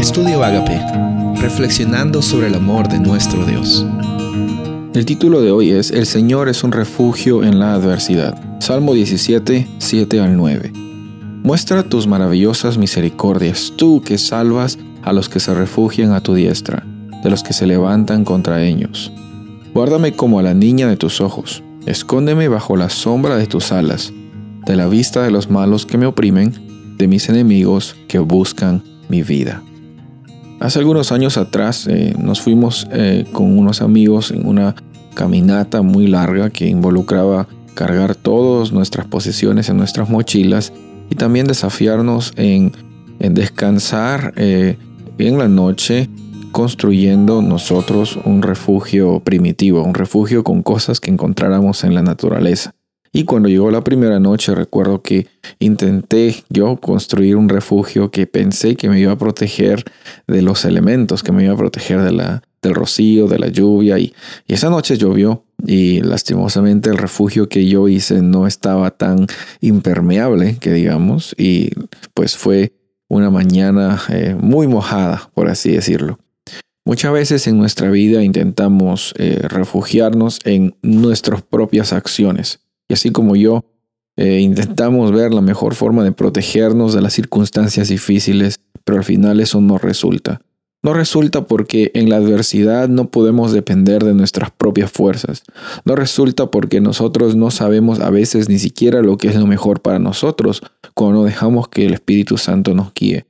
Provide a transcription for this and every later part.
Estudio Agape, reflexionando sobre el amor de nuestro Dios. El título de hoy es El Señor es un refugio en la adversidad. Salmo 17, 7 al 9. Muestra tus maravillosas misericordias, tú que salvas a los que se refugian a tu diestra, de los que se levantan contra ellos. Guárdame como a la niña de tus ojos, escóndeme bajo la sombra de tus alas, de la vista de los malos que me oprimen, de mis enemigos que buscan mi vida. Hace algunos años atrás eh, nos fuimos eh, con unos amigos en una caminata muy larga que involucraba cargar todas nuestras posesiones en nuestras mochilas y también desafiarnos en, descansar eh, en la noche construyendo nosotros un refugio primitivo, un refugio con cosas que encontráramos en la naturaleza. Y cuando llegó la primera noche recuerdo que intenté yo construir un refugio que pensé que me iba a proteger de los elementos, que me iba a proteger de la, del rocío, de la lluvia. Y, esa noche llovió y lastimosamente el refugio que yo hice no estaba tan impermeable que digamos y pues fue una mañana eh, muy mojada, por así decirlo. Muchas veces en nuestra vida intentamos eh, refugiarnos en nuestras propias acciones y así como yo, eh, intentamos ver la mejor forma de protegernos de las circunstancias difíciles, pero al final eso no resulta. No resulta porque en la adversidad no podemos depender de nuestras propias fuerzas. No resulta porque nosotros no sabemos a veces ni siquiera lo que es lo mejor para nosotros cuando dejamos que el Espíritu Santo nos guíe.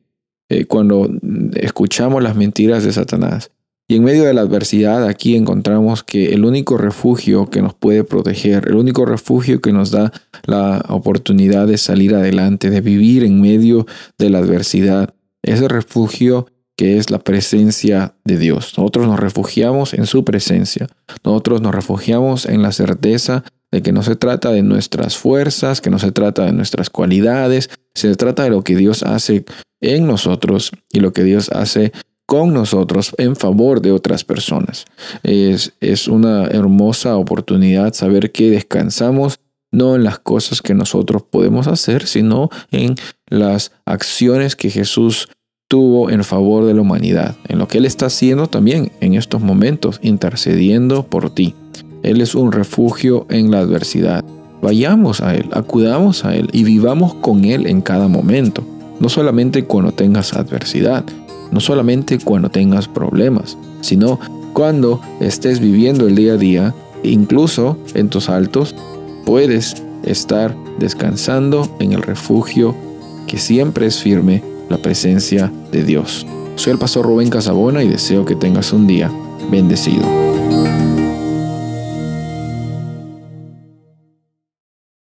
Eh, cuando escuchamos las mentiras de Satanás. Y en medio de la adversidad aquí encontramos que el único refugio que nos puede proteger, el único refugio que nos da la oportunidad de salir adelante, de vivir en medio de la adversidad, es el refugio que es la presencia de Dios. Nosotros nos refugiamos en su presencia. Nosotros nos refugiamos en la certeza de que no se trata de nuestras fuerzas, que no se trata de nuestras cualidades, se trata de lo que Dios hace en nosotros y lo que Dios hace con nosotros en favor de otras personas. Es, es una hermosa oportunidad saber que descansamos no en las cosas que nosotros podemos hacer, sino en las acciones que Jesús tuvo en favor de la humanidad, en lo que Él está haciendo también en estos momentos, intercediendo por ti. Él es un refugio en la adversidad. Vayamos a Él, acudamos a Él y vivamos con Él en cada momento, no solamente cuando tengas adversidad, no solamente cuando tengas problemas, sino cuando estés viviendo el día a día, incluso en tus altos, puedes estar descansando en el refugio que siempre es firme, la presencia de Dios. Soy el pastor Rubén Casabona y deseo que tengas un día bendecido.